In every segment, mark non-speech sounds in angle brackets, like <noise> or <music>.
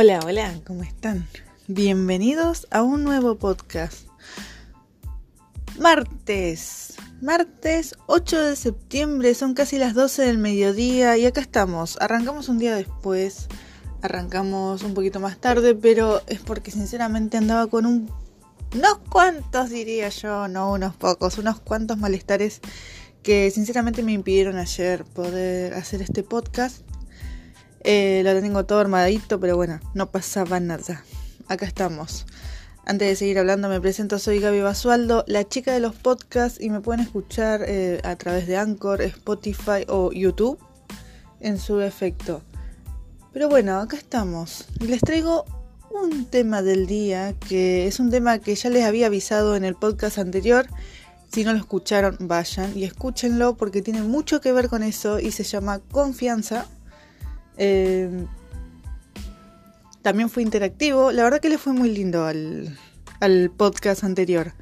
Hola, hola, ¿cómo están? Bienvenidos a un nuevo podcast. Martes, martes 8 de septiembre, son casi las 12 del mediodía y acá estamos. Arrancamos un día después, arrancamos un poquito más tarde, pero es porque sinceramente andaba con un, unos cuantos, diría yo, no unos pocos, unos cuantos malestares que sinceramente me impidieron ayer poder hacer este podcast eh, lo tengo todo armadito, pero bueno, no pasaba nada. Acá estamos. Antes de seguir hablando, me presento, soy Gaby Basualdo, la chica de los podcasts, y me pueden escuchar eh, a través de Anchor, Spotify o YouTube en su efecto. Pero bueno, acá estamos. Les traigo un tema del día, que es un tema que ya les había avisado en el podcast anterior. Si no lo escucharon, vayan y escúchenlo porque tiene mucho que ver con eso y se llama confianza eh, también fue interactivo. La verdad que le fue muy lindo al, podcast anterior.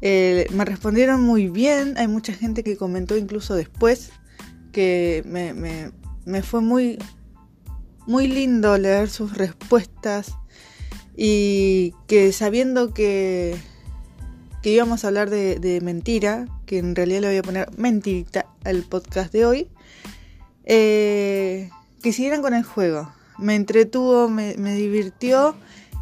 Eh, me respondieron muy bien. Hay mucha gente que comentó incluso después que me, fue muy, muy lindo leer sus respuestas y que sabiendo que, que íbamos a hablar de, mentira, que en realidad le voy a poner mentirita al podcast de hoy, eh, que siguieran con el juego. Me entretuvo, me, divirtió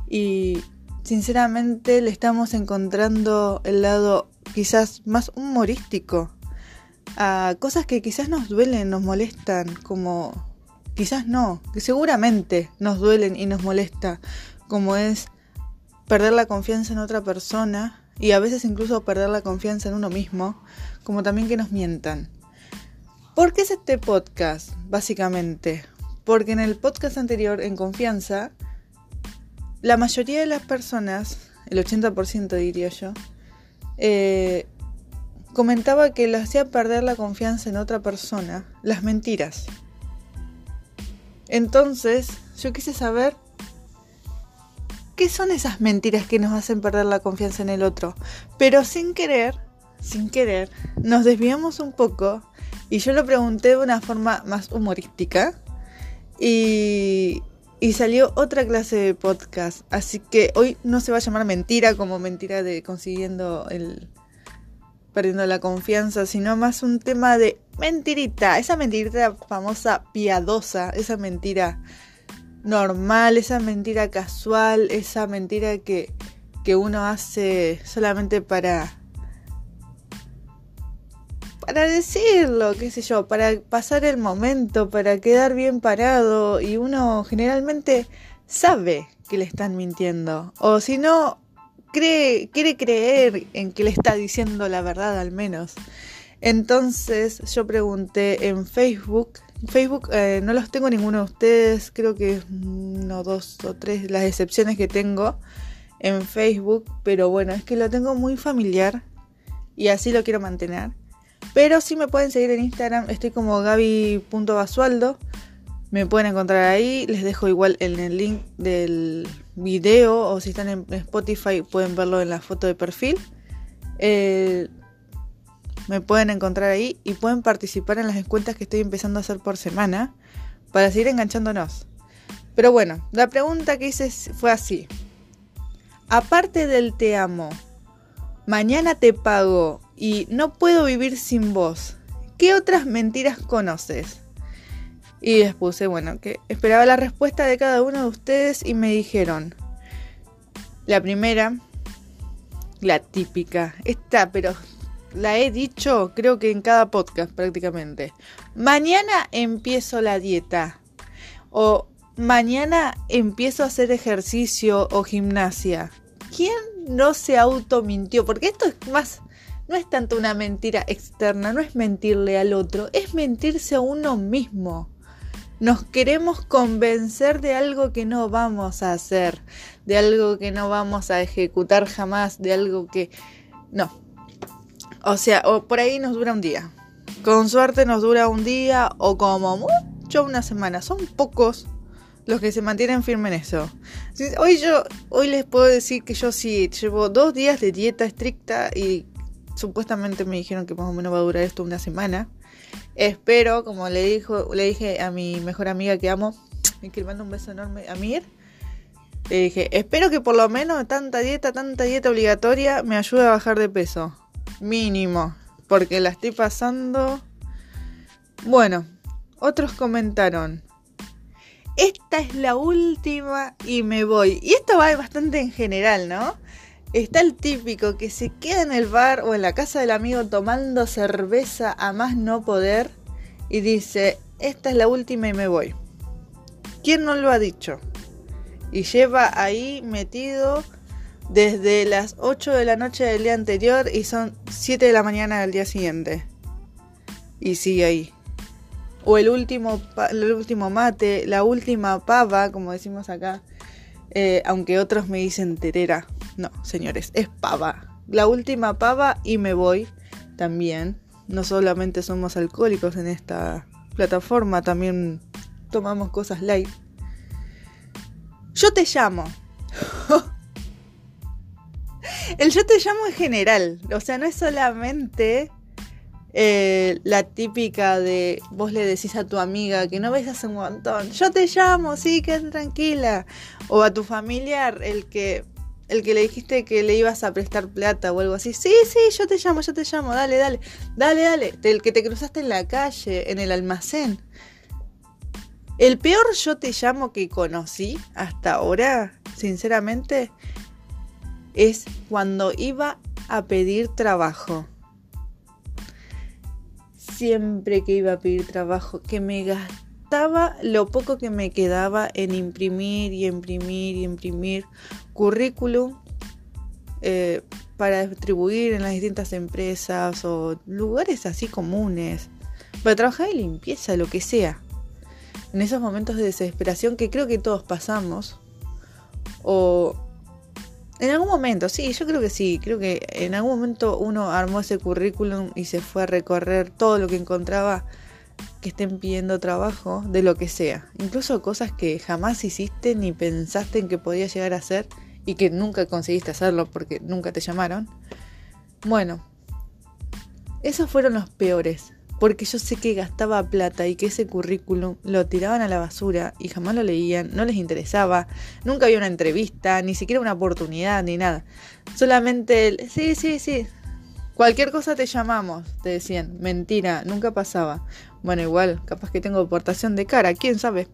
y sinceramente le estamos encontrando el lado quizás más humorístico a cosas que quizás nos duelen, nos molestan, como quizás no, que seguramente nos duelen y nos molesta, como es perder la confianza en otra persona y a veces incluso perder la confianza en uno mismo, como también que nos mientan. ¿Por qué es este podcast, básicamente? Porque en el podcast anterior, en confianza, la mayoría de las personas, el 80% diría yo, eh, comentaba que le hacía perder la confianza en otra persona las mentiras. Entonces, yo quise saber qué son esas mentiras que nos hacen perder la confianza en el otro. Pero sin querer, sin querer, nos desviamos un poco y yo lo pregunté de una forma más humorística. Y, y salió otra clase de podcast. Así que hoy no se va a llamar mentira como mentira de consiguiendo el. perdiendo la confianza, sino más un tema de mentirita. Esa mentirita famosa piadosa. Esa mentira normal, esa mentira casual, esa mentira que, que uno hace solamente para para decirlo, qué sé yo, para pasar el momento, para quedar bien parado y uno generalmente sabe que le están mintiendo o si no cree quiere creer en que le está diciendo la verdad al menos. Entonces yo pregunté en Facebook, Facebook eh, no los tengo ninguno de ustedes, creo que uno, dos o tres las excepciones que tengo en Facebook, pero bueno, es que lo tengo muy familiar y así lo quiero mantener. Pero si me pueden seguir en Instagram, estoy como gaby.basualdo. Me pueden encontrar ahí, les dejo igual en el link del video o si están en Spotify pueden verlo en la foto de perfil. Eh, me pueden encontrar ahí y pueden participar en las encuestas que estoy empezando a hacer por semana para seguir enganchándonos. Pero bueno, la pregunta que hice fue así. Aparte del te amo, mañana te pago y no puedo vivir sin vos. ¿Qué otras mentiras conoces? Y les puse, bueno, que esperaba la respuesta de cada uno de ustedes y me dijeron, la primera, la típica, esta, pero la he dicho creo que en cada podcast prácticamente. Mañana empiezo la dieta. O mañana empiezo a hacer ejercicio o gimnasia. ¿Quién no se automintió? Porque esto es más no es tanto una mentira externa, no es mentirle al otro, es mentirse a uno mismo. Nos queremos convencer de algo que no vamos a hacer, de algo que no vamos a ejecutar jamás, de algo que... No. O sea, o por ahí nos dura un día. Con suerte nos dura un día o como mucho una semana. Son pocos los que se mantienen firmes en eso. Hoy yo, hoy les puedo decir que yo sí llevo dos días de dieta estricta y supuestamente me dijeron que más o menos va a durar esto una semana. Espero, como le, dijo, le dije a mi mejor amiga que amo, <tsk> que le mando un beso enorme a Mir, Le dije, espero que por lo menos tanta dieta, tanta dieta obligatoria me ayude a bajar de peso. Mínimo. Porque la estoy pasando. Bueno, otros comentaron. Esta es la última y me voy. Y esto va bastante en general, ¿no? Está el típico que se queda en el bar o en la casa del amigo tomando cerveza a más no poder y dice, esta es la última y me voy. ¿Quién no lo ha dicho? Y lleva ahí metido desde las 8 de la noche del día anterior y son 7 de la mañana del día siguiente. Y sigue ahí. O el último, el último mate, la última pava, como decimos acá. Eh, aunque otros me dicen terera. No, señores, es pava. La última pava y me voy también. No solamente somos alcohólicos en esta plataforma, también tomamos cosas light. Yo te llamo. <laughs> El yo te llamo en general. O sea, no es solamente eh, la típica de vos le decís a tu amiga que no ves hace un montón. Yo te llamo, sí, quédate tranquila. O a tu familiar, el que el que le dijiste que le ibas a prestar plata o algo así. Sí, sí, yo te llamo, yo te llamo, dale, dale, dale, dale. El que te cruzaste en la calle, en el almacén. El peor yo te llamo que conocí hasta ahora, sinceramente, es cuando iba a pedir trabajo. Siempre que iba a pedir trabajo, que me gastaba lo poco que me quedaba en imprimir y imprimir y imprimir currículum eh, para distribuir en las distintas empresas o lugares así comunes, para trabajar en limpieza, lo que sea en esos momentos de desesperación que creo que todos pasamos. O en algún momento, sí, yo creo que sí, creo que en algún momento uno armó ese currículum y se fue a recorrer todo lo que encontraba que estén pidiendo trabajo, de lo que sea. Incluso cosas que jamás hiciste ni pensaste en que podía llegar a hacer y que nunca conseguiste hacerlo porque nunca te llamaron. Bueno, esos fueron los peores porque yo sé que gastaba plata y que ese currículum lo tiraban a la basura y jamás lo leían, no les interesaba, nunca había una entrevista, ni siquiera una oportunidad, ni nada. Solamente el, sí, sí, sí, cualquier cosa te llamamos, te decían, mentira, nunca pasaba. Bueno, igual, capaz que tengo aportación de cara, quién sabe.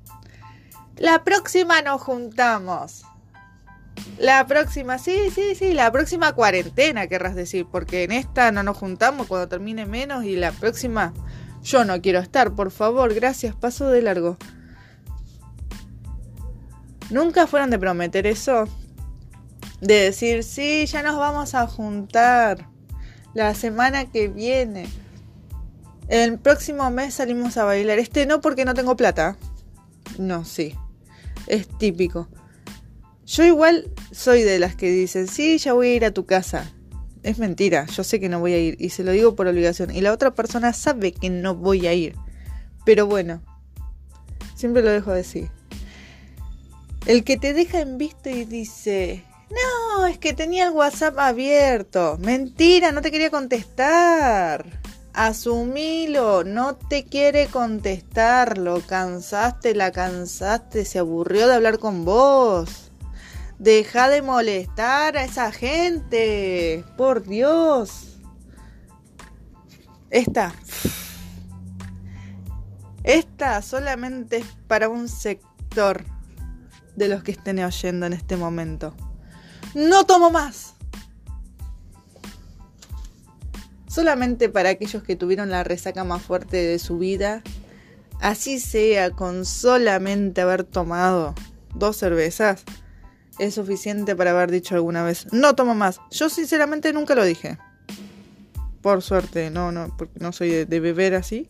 La próxima nos juntamos. La próxima, sí, sí, sí, la próxima cuarentena, querrás decir, porque en esta no nos juntamos cuando termine menos y la próxima yo no quiero estar, por favor, gracias, paso de largo. Nunca fueron de prometer eso, de decir, sí, ya nos vamos a juntar la semana que viene. El próximo mes salimos a bailar. Este no porque no tengo plata. No, sí. Es típico. Yo igual soy de las que dicen, sí, ya voy a ir a tu casa. Es mentira, yo sé que no voy a ir y se lo digo por obligación. Y la otra persona sabe que no voy a ir. Pero bueno, siempre lo dejo decir. El que te deja en visto y dice, no, es que tenía el WhatsApp abierto. Mentira, no te quería contestar. Asumilo, no te quiere contestar, lo cansaste, la cansaste, se aburrió de hablar con vos. Deja de molestar a esa gente. Por Dios. Esta. Esta solamente es para un sector de los que estén oyendo en este momento. No tomo más. Solamente para aquellos que tuvieron la resaca más fuerte de su vida. Así sea con solamente haber tomado dos cervezas es suficiente para haber dicho alguna vez, no tomo más. Yo sinceramente nunca lo dije. Por suerte, no, no, porque no soy de, beber así.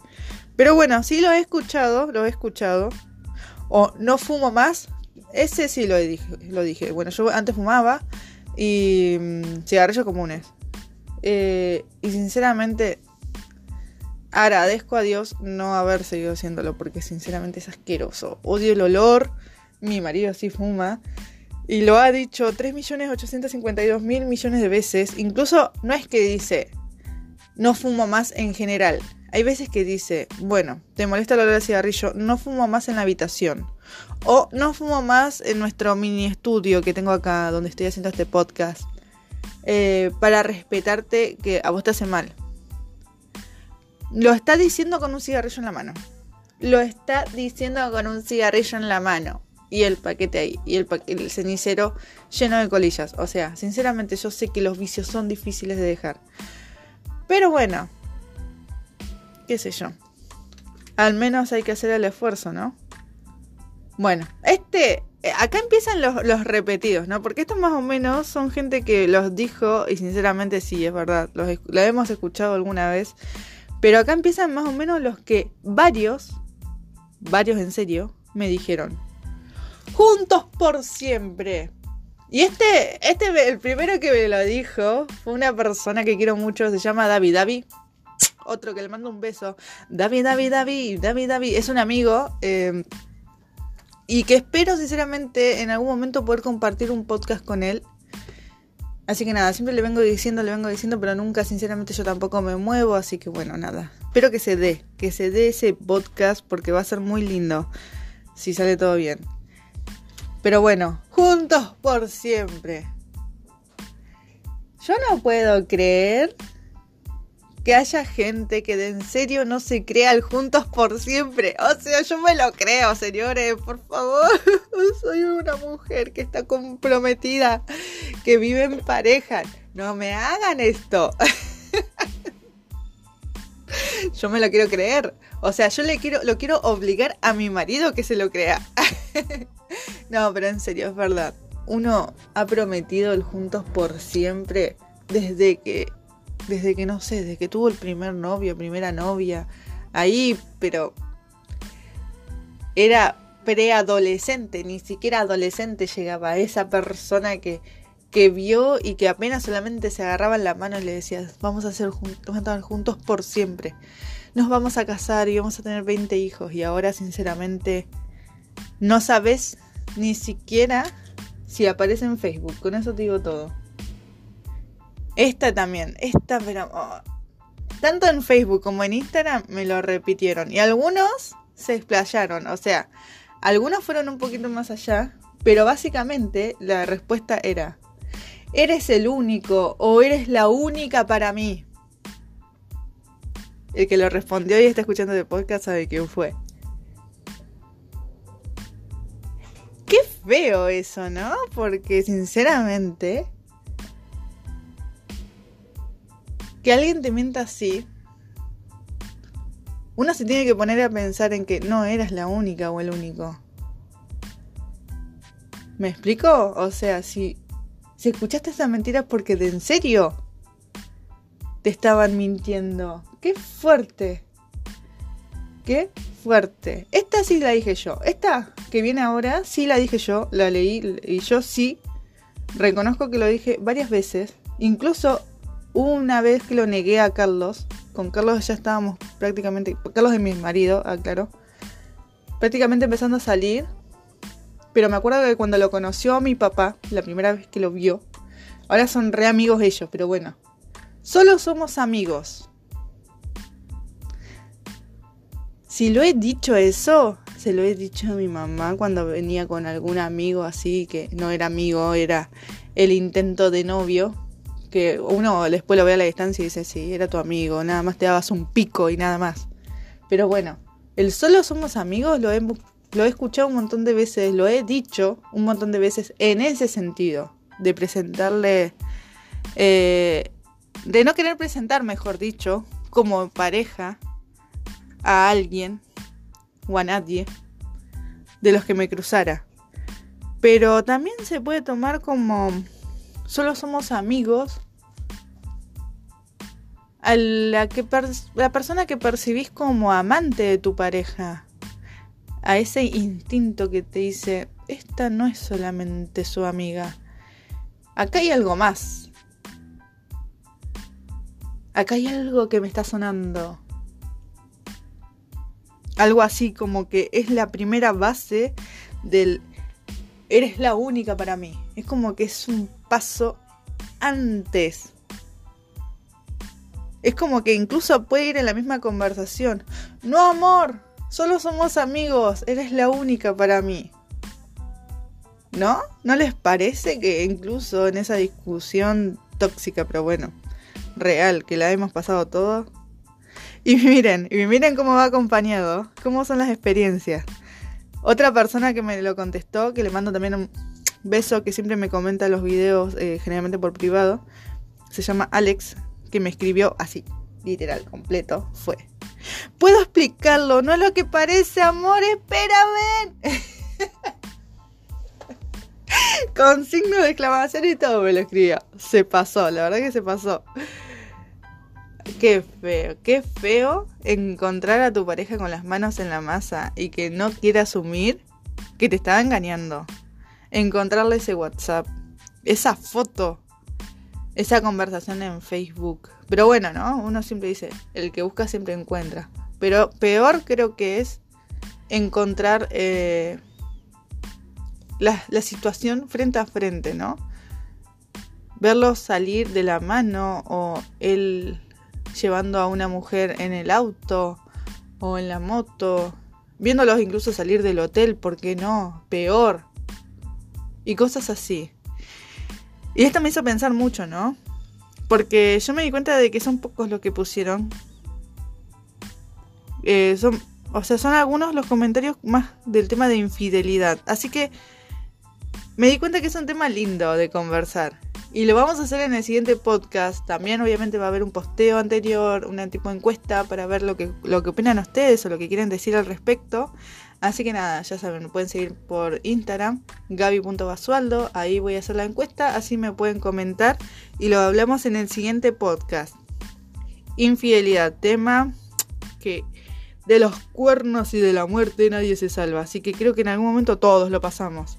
Pero bueno, sí lo he escuchado, lo he escuchado. O no fumo más, ese sí lo dije, lo dije. Bueno, yo antes fumaba y mm, cigarrillos comunes. Eh, y sinceramente agradezco a Dios no haber seguido haciéndolo porque sinceramente es asqueroso. Odio el olor. Mi marido sí fuma y lo ha dicho 3.852.000 millones de veces. Incluso no es que dice, no fumo más en general. Hay veces que dice, bueno, te molesta el olor de cigarrillo, no fumo más en la habitación. O no fumo más en nuestro mini estudio que tengo acá, donde estoy haciendo este podcast. Eh, para respetarte que a vos te hace mal. Lo está diciendo con un cigarrillo en la mano. Lo está diciendo con un cigarrillo en la mano. Y el paquete ahí. Y el, el cenicero lleno de colillas. O sea, sinceramente yo sé que los vicios son difíciles de dejar. Pero bueno. Qué sé yo. Al menos hay que hacer el esfuerzo, ¿no? Bueno, este eh, acá empiezan los, repetidos, ¿no? Porque estos más o menos son gente que los dijo y sinceramente sí, es verdad, los, lo hemos escuchado alguna vez. Pero acá empiezan más o menos los que varios, varios en serio, me dijeron. Juntos por siempre. Y este, este, el primero que me lo dijo fue una persona que quiero mucho, se llama David. David, otro que le mando un beso. David, David, David, David, David, es un amigo. Eh, y que espero sinceramente en algún momento poder compartir un podcast con él. Así que nada, siempre le vengo diciendo, le vengo diciendo, pero nunca sinceramente yo tampoco me muevo, así que bueno, nada. Espero que se dé, que se dé ese podcast porque va a ser muy lindo si sale todo bien. Pero bueno, juntos por siempre. Yo no puedo creer que haya gente que de en serio no se crea el juntos por siempre. O sea, yo me lo creo, señores, por favor. <laughs> Soy una mujer que está comprometida, que vive en pareja. No me hagan esto. <laughs> yo me lo quiero creer. O sea, yo le quiero, lo quiero obligar a mi marido que se lo crea. <laughs> no, pero en serio, es verdad. Uno ha prometido el juntos por siempre desde que desde que no sé, desde que tuvo el primer novio, primera novia, ahí, pero era preadolescente, ni siquiera adolescente llegaba, esa persona que, que vio y que apenas solamente se agarraba en la mano y le decía, vamos a, ser vamos a estar juntos por siempre, nos vamos a casar y vamos a tener 20 hijos y ahora sinceramente no sabes ni siquiera si aparece en Facebook, con eso te digo todo. Esta también, esta, pero... Oh, tanto en Facebook como en Instagram me lo repitieron. Y algunos se explayaron. O sea, algunos fueron un poquito más allá. Pero básicamente la respuesta era, eres el único o eres la única para mí. El que lo respondió y está escuchando el podcast sabe quién fue. Feo eso, ¿no? Porque sinceramente que alguien te mienta así, uno se tiene que poner a pensar en que no eras la única o el único. ¿Me explico? O sea, si, si escuchaste esa mentira porque de en serio te estaban mintiendo. ¡Qué fuerte! ¡Qué fuerte! Esta sí la dije yo. Esta que viene ahora sí la dije yo, la leí y yo sí reconozco que lo dije varias veces. Incluso una vez que lo negué a Carlos, con Carlos ya estábamos prácticamente, Carlos es mi marido, aclaro, prácticamente empezando a salir. Pero me acuerdo que cuando lo conoció mi papá, la primera vez que lo vio, ahora son re amigos ellos, pero bueno, solo somos amigos. Si lo he dicho eso, se lo he dicho a mi mamá cuando venía con algún amigo así, que no era amigo, era el intento de novio que uno después lo ve a la distancia y dice, sí, era tu amigo, nada más te dabas un pico y nada más. Pero bueno, el solo somos amigos lo he, lo escuchado un montón de veces, lo he dicho un montón de veces en ese sentido, de presentarle, eh, de no querer presentar, mejor dicho, como pareja a alguien o a nadie de los que me cruzara. Pero también se puede tomar como solo somos amigos a la, que la persona que percibís como amante de tu pareja, a ese instinto que te dice, esta no es solamente su amiga, acá hay algo más, acá hay algo que me está sonando. Algo así como que es la primera base del eres la única para mí. Es como que es un paso antes. Es como que incluso puede ir en la misma conversación. No, amor, solo somos amigos, eres la única para mí. ¿No? ¿No les parece que incluso en esa discusión tóxica, pero bueno, real, que la hemos pasado todo? Y miren, y miren cómo va acompañado, cómo son las experiencias. Otra persona que me lo contestó, que le mando también un beso, que siempre me comenta los videos, eh, generalmente por privado, se llama Alex, que me escribió así, literal, completo, fue. Puedo explicarlo, no es lo que parece, amor, espérame. <laughs> Con signo de exclamación y todo me lo escribió. Se pasó, la verdad que se pasó. Qué feo, qué feo encontrar a tu pareja con las manos en la masa y que no quiera asumir que te estaba engañando. Encontrarle ese WhatsApp, esa foto, esa conversación en Facebook. Pero bueno, ¿no? Uno siempre dice, el que busca siempre encuentra. Pero peor creo que es encontrar eh, la, la situación frente a frente, ¿no? Verlos salir de la mano o el llevando a una mujer en el auto o en la moto, viéndolos incluso salir del hotel, ¿por qué no? Peor. Y cosas así. Y esto me hizo pensar mucho, ¿no? Porque yo me di cuenta de que son pocos los que pusieron. Eh, son, o sea, son algunos los comentarios más del tema de infidelidad. Así que me di cuenta que es un tema lindo de conversar. Y lo vamos a hacer en el siguiente podcast. También obviamente va a haber un posteo anterior, una tipo de encuesta para ver lo que, lo que opinan ustedes o lo que quieren decir al respecto. Así que nada, ya saben, me pueden seguir por Instagram, gaby.basualdo. Ahí voy a hacer la encuesta, así me pueden comentar y lo hablamos en el siguiente podcast. Infidelidad, tema que de los cuernos y de la muerte nadie se salva. Así que creo que en algún momento todos lo pasamos.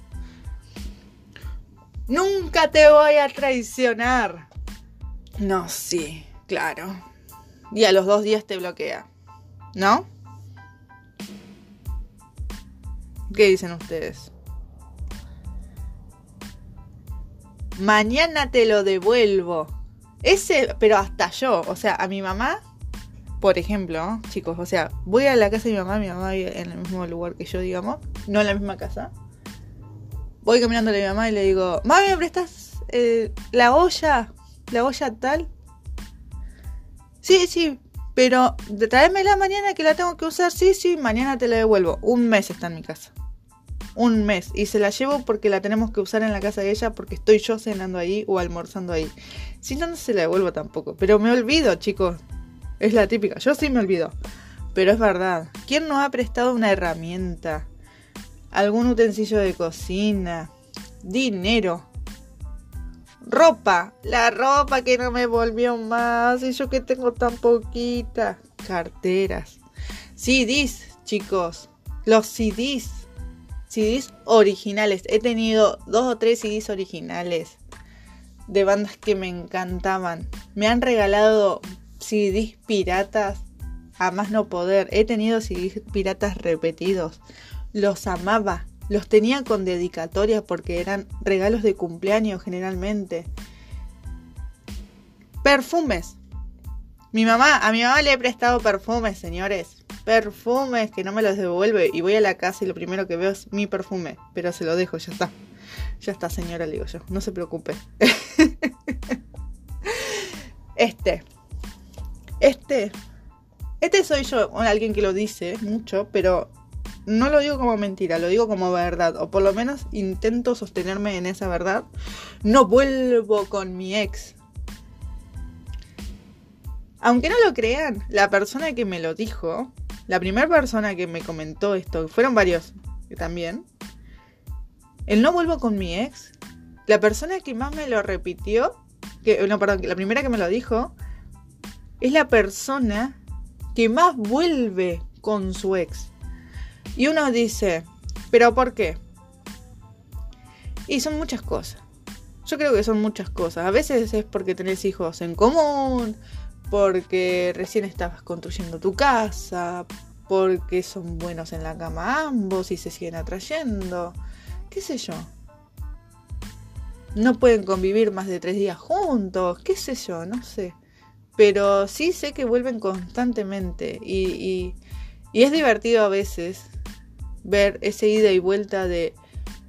Nunca te voy a traicionar. No, sí, claro. Y a los dos días te bloquea. ¿No? ¿Qué dicen ustedes? Mañana te lo devuelvo. Ese, pero hasta yo, o sea, a mi mamá, por ejemplo, chicos, o sea, voy a la casa de mi mamá, mi mamá vive en el mismo lugar que yo, digamos, no en la misma casa voy caminando a mi mamá y le digo, mami, ¿me prestas eh, la olla? ¿La olla tal? Sí, sí, pero la mañana que la tengo que usar. Sí, sí, mañana te la devuelvo. Un mes está en mi casa. Un mes. Y se la llevo porque la tenemos que usar en la casa de ella porque estoy yo cenando ahí o almorzando ahí. Si no, no se la devuelvo tampoco. Pero me olvido, chicos. Es la típica. Yo sí me olvido. Pero es verdad. ¿Quién no ha prestado una herramienta? Algún utensilio de cocina, dinero, ropa, la ropa que no me volvió más y yo que tengo tan poquita, carteras, CDs, chicos, los CDs, CDs originales, he tenido dos o tres CDs originales de bandas que me encantaban, me han regalado CDs piratas a más no poder, he tenido CDs piratas repetidos, los amaba, los tenía con dedicatorias porque eran regalos de cumpleaños generalmente. Perfumes. Mi mamá, a mi mamá le he prestado perfumes, señores. Perfumes que no me los devuelve y voy a la casa y lo primero que veo es mi perfume, pero se lo dejo, ya está. Ya está, señora, le digo yo, no se preocupe. <laughs> este. Este. Este soy yo, alguien que lo dice mucho, pero no lo digo como mentira, lo digo como verdad, o por lo menos intento sostenerme en esa verdad. No vuelvo con mi ex. Aunque no lo crean, la persona que me lo dijo, la primera persona que me comentó esto, fueron varios también, el no vuelvo con mi ex, la persona que más me lo repitió, que, no, perdón, la primera que me lo dijo, es la persona que más vuelve con su ex. Y uno dice, ¿pero por qué? Y son muchas cosas. Yo creo que son muchas cosas. A veces es porque tenés hijos en común, porque recién estabas construyendo tu casa, porque son buenos en la cama ambos y se siguen atrayendo. ¿Qué sé yo? No pueden convivir más de tres días juntos, qué sé yo, no sé. Pero sí sé que vuelven constantemente y, es divertido a veces ver ese ida y vuelta de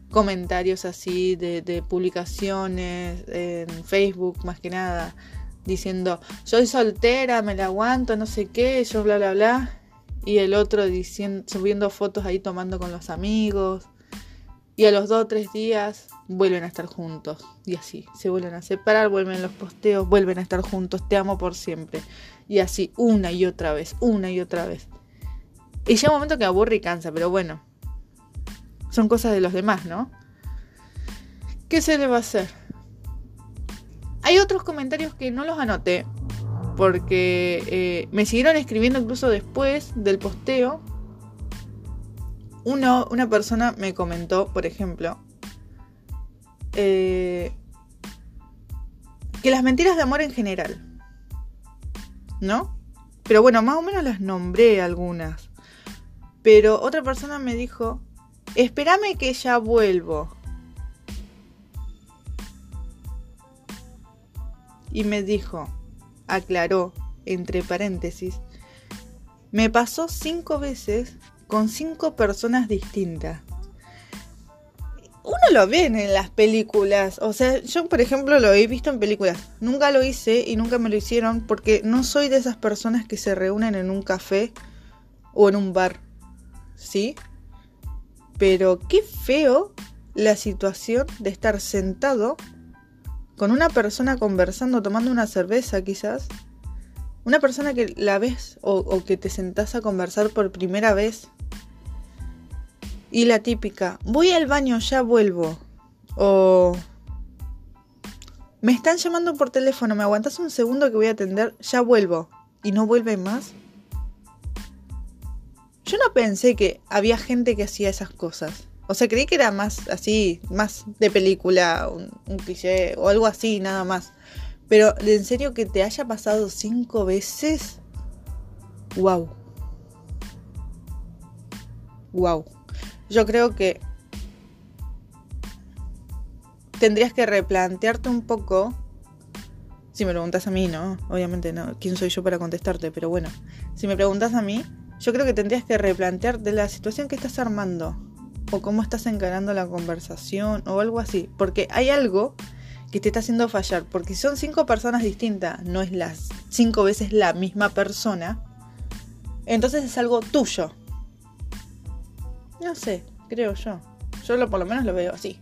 comentarios así, de, publicaciones en Facebook más que nada, diciendo, soy soltera, me la aguanto, no sé qué, yo bla, bla, bla. Y el otro diciendo, subiendo fotos ahí tomando con los amigos. Y a los dos o tres días vuelven a estar juntos. Y así, se vuelven a separar, vuelven los posteos, vuelven a estar juntos, te amo por siempre. Y así, una y otra vez, una y otra vez. Y llega un momento que aburre y cansa, pero bueno. Son cosas de los demás, ¿no? ¿Qué se le va a hacer? Hay otros comentarios que no los anoté. Porque eh, me siguieron escribiendo incluso después del posteo una persona me comentó, por ejemplo, eh, que las mentiras de amor en general, ¿no? Pero bueno, más o menos las nombré algunas. Pero otra persona me dijo, espérame que ya vuelvo. Y me dijo, aclaró, entre paréntesis, me pasó cinco veces con cinco personas distintas. Uno lo ve en las películas, o sea, yo por ejemplo lo he visto en películas, nunca lo hice y nunca me lo hicieron porque no soy de esas personas que se reúnen en un café o en un bar, ¿sí? Pero qué feo la situación de estar sentado con una persona conversando, tomando una cerveza quizás, una persona que la ves o, que te sentás a conversar por primera vez y la típica, voy al baño, ya vuelvo. O me están llamando por teléfono, me aguantas un segundo que voy a atender, ya vuelvo. Y no vuelve más. Yo no pensé que había gente que hacía esas cosas. O sea, creí que era más así, más de película, un, cliché o algo así, nada más. Pero en serio que te haya pasado cinco veces. Wow. Wow yo creo que tendrías que replantearte un poco. Si me preguntas a mí, ¿no? Obviamente no. ¿Quién soy yo para contestarte? Pero bueno, si me preguntas a mí, yo creo que tendrías que replantearte la situación que estás armando. O cómo estás encarando la conversación. O algo así. Porque hay algo que te está haciendo fallar. Porque son cinco personas distintas. No es las cinco veces la misma persona. Entonces es algo tuyo. No sé, creo yo. Yo lo, por lo menos lo veo así.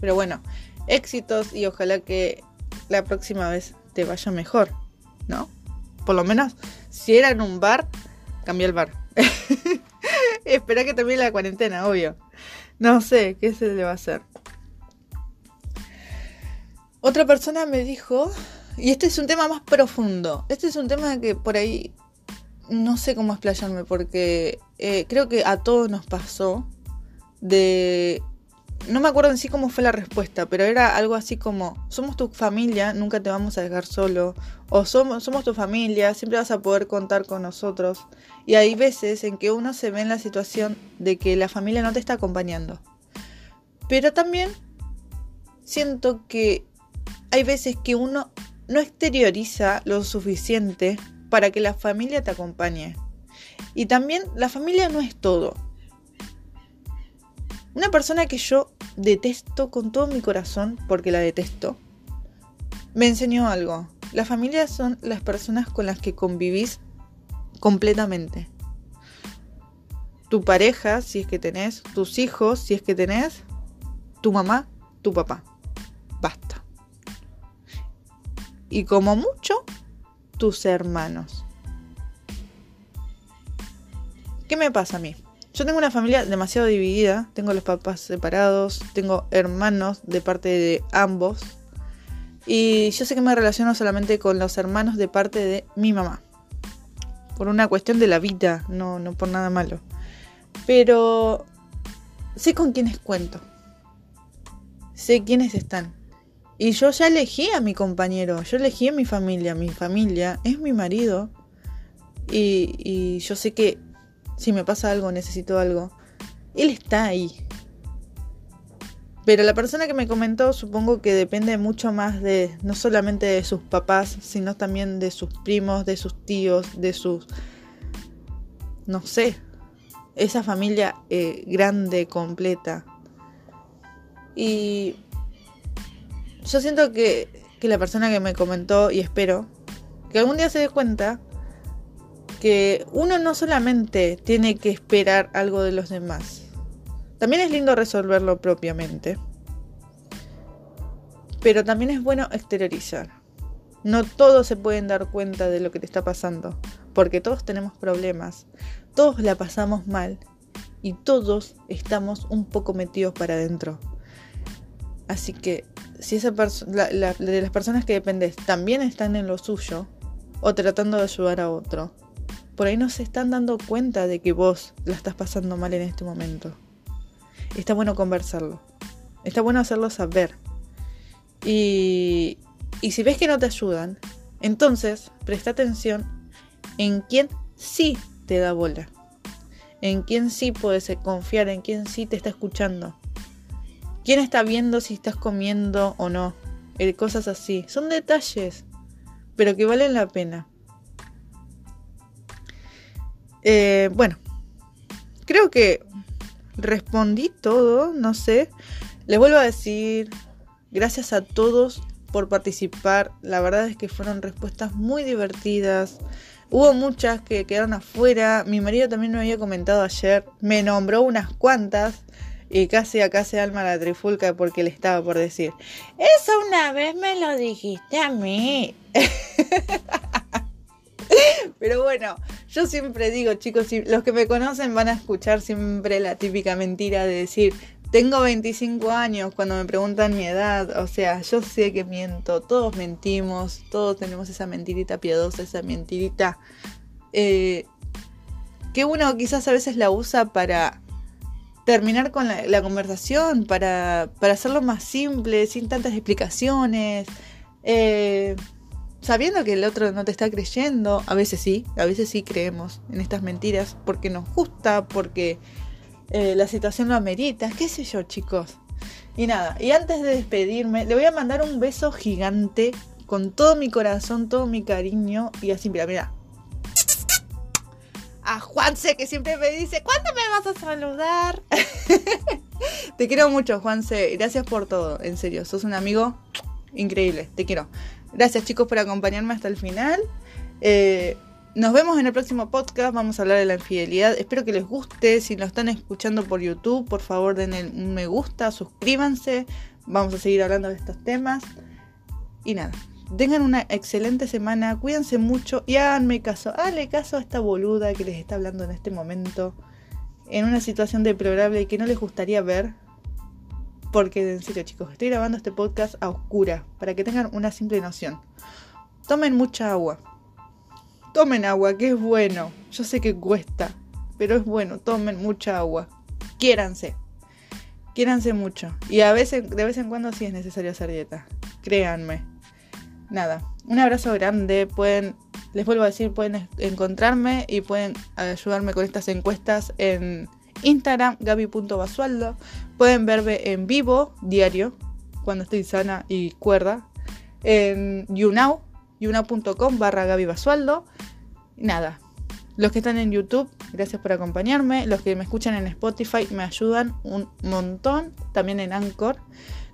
Pero bueno, éxitos y ojalá que la próxima vez te vaya mejor, ¿no? Por lo menos, si era en un bar, cambia el bar. <laughs> Espera que termine la cuarentena, obvio. No sé, ¿qué se le va a hacer? Otra persona me dijo, y este es un tema más profundo, este es un tema que por ahí no sé cómo explayarme porque eh, creo que a todos nos pasó de... No me acuerdo en sí cómo fue la respuesta, pero era algo así como, somos tu familia, nunca te vamos a dejar solo, o somos, somos tu familia, siempre vas a poder contar con nosotros. Y hay veces en que uno se ve en la situación de que la familia no te está acompañando. Pero también siento que hay veces que uno no exterioriza lo suficiente para que la familia te acompañe. Y también la familia no es todo. Una persona que yo detesto con todo mi corazón, porque la detesto, me enseñó algo. La familia son las personas con las que convivís completamente. Tu pareja, si es que tenés, tus hijos, si es que tenés, tu mamá, tu papá. Basta. Y como mucho, tus hermanos. ¿Qué me pasa a mí? Yo tengo una familia demasiado dividida, tengo los papás separados, tengo hermanos de parte de ambos. Y yo sé que me relaciono solamente con los hermanos de parte de mi mamá. Por una cuestión de la vida, no, no por nada malo. Pero sé con quiénes cuento. Sé quiénes están. Y yo ya elegí a mi compañero, yo elegí a mi familia, mi familia es mi marido. Y, yo sé que si me pasa algo, necesito algo, él está ahí. Pero la persona que me comentó supongo que depende mucho más de no solamente de sus papás, sino también de sus primos, de sus tíos, de sus... no sé, esa familia eh, grande, completa. Y yo siento que, que la persona que me comentó, y espero, que algún día se dé cuenta que uno no solamente tiene que esperar algo de los demás, también es lindo resolverlo propiamente. Pero también es bueno exteriorizar. No todos se pueden dar cuenta de lo que te está pasando, porque todos tenemos problemas, todos la pasamos mal y todos estamos un poco metidos para adentro. Así que si esa persona, de las personas que dependes también están en lo suyo o tratando de ayudar a otro, por ahí no se están dando cuenta de que vos la estás pasando mal en este momento está bueno conversarlo. Está bueno hacerlo saber. Y, y si ves que no te ayudan, entonces presta atención en quién sí te da bola. En quién sí puedes confiar, en quién sí te está escuchando. ¿Quién está viendo si estás comiendo o no? Eh, cosas así. Son detalles, pero que valen la pena. Eh, bueno, creo que respondí todo, no sé. Les vuelvo a decir, gracias a todos por participar. La verdad es que fueron respuestas muy divertidas. Hubo muchas que quedaron afuera. Mi marido también me había comentado ayer. Me nombró unas cuantas. Y casi acá se alma la trifulca porque le estaba por decir. Eso una vez me lo dijiste a mí. <laughs> Pero bueno, yo siempre digo, chicos, los que me conocen van a escuchar siempre la típica mentira de decir, tengo 25 años cuando me preguntan mi edad, o sea, yo sé que miento, todos mentimos, todos tenemos esa mentirita piadosa, esa mentirita eh, que uno quizás a veces la usa para terminar con la, conversación, para, para hacerlo más simple, sin tantas explicaciones. Eh, sabiendo que el otro no te está creyendo, a veces sí, a veces sí creemos en estas mentiras porque nos gusta, porque eh, la situación lo amerita, qué sé yo chicos. Y nada, y antes de despedirme, le voy a mandar un beso gigante con todo mi corazón, todo mi cariño y así, mira, mira. A Juanse que siempre me dice, ¿cuándo me vas a saludar? <laughs> te quiero mucho, Juanse. Gracias por todo, en serio. Sos un amigo increíble. Te quiero. Gracias chicos por acompañarme hasta el final. Eh, nos vemos en el próximo podcast. Vamos a hablar de la infidelidad. Espero que les guste. Si lo están escuchando por YouTube, por favor denle un me gusta, suscríbanse. Vamos a seguir hablando de estos temas. Y nada, tengan una excelente semana. Cuídense mucho y háganme caso. Háganle caso a esta boluda que les está hablando en este momento. En una situación deplorable que no les gustaría ver. Porque en serio chicos, estoy grabando este podcast a oscura para que tengan una simple noción. Tomen mucha agua. Tomen agua, que es bueno. Yo sé que cuesta, pero es bueno. Tomen mucha agua. Quiéranse. Quiéranse mucho. Y a veces, de vez en cuando sí es necesario hacer dieta. Créanme. Nada. Un abrazo grande. Pueden, les vuelvo a decir, pueden encontrarme y pueden ayudarme con estas encuestas en Instagram, gaby.basualdo. Pueden verme en vivo, diario, cuando estoy sana y cuerda. En YouNow, younow.com barra Gaby Basualdo. Nada, los que están en YouTube, gracias por acompañarme. Los que me escuchan en Spotify me ayudan un montón. También en Anchor.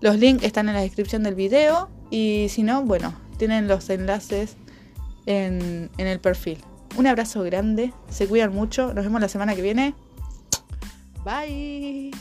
Los links están en la descripción del video. Y si no, bueno, tienen los enlaces en, en el perfil. Un abrazo grande. Se cuidan mucho. Nos vemos la semana que viene. Bye.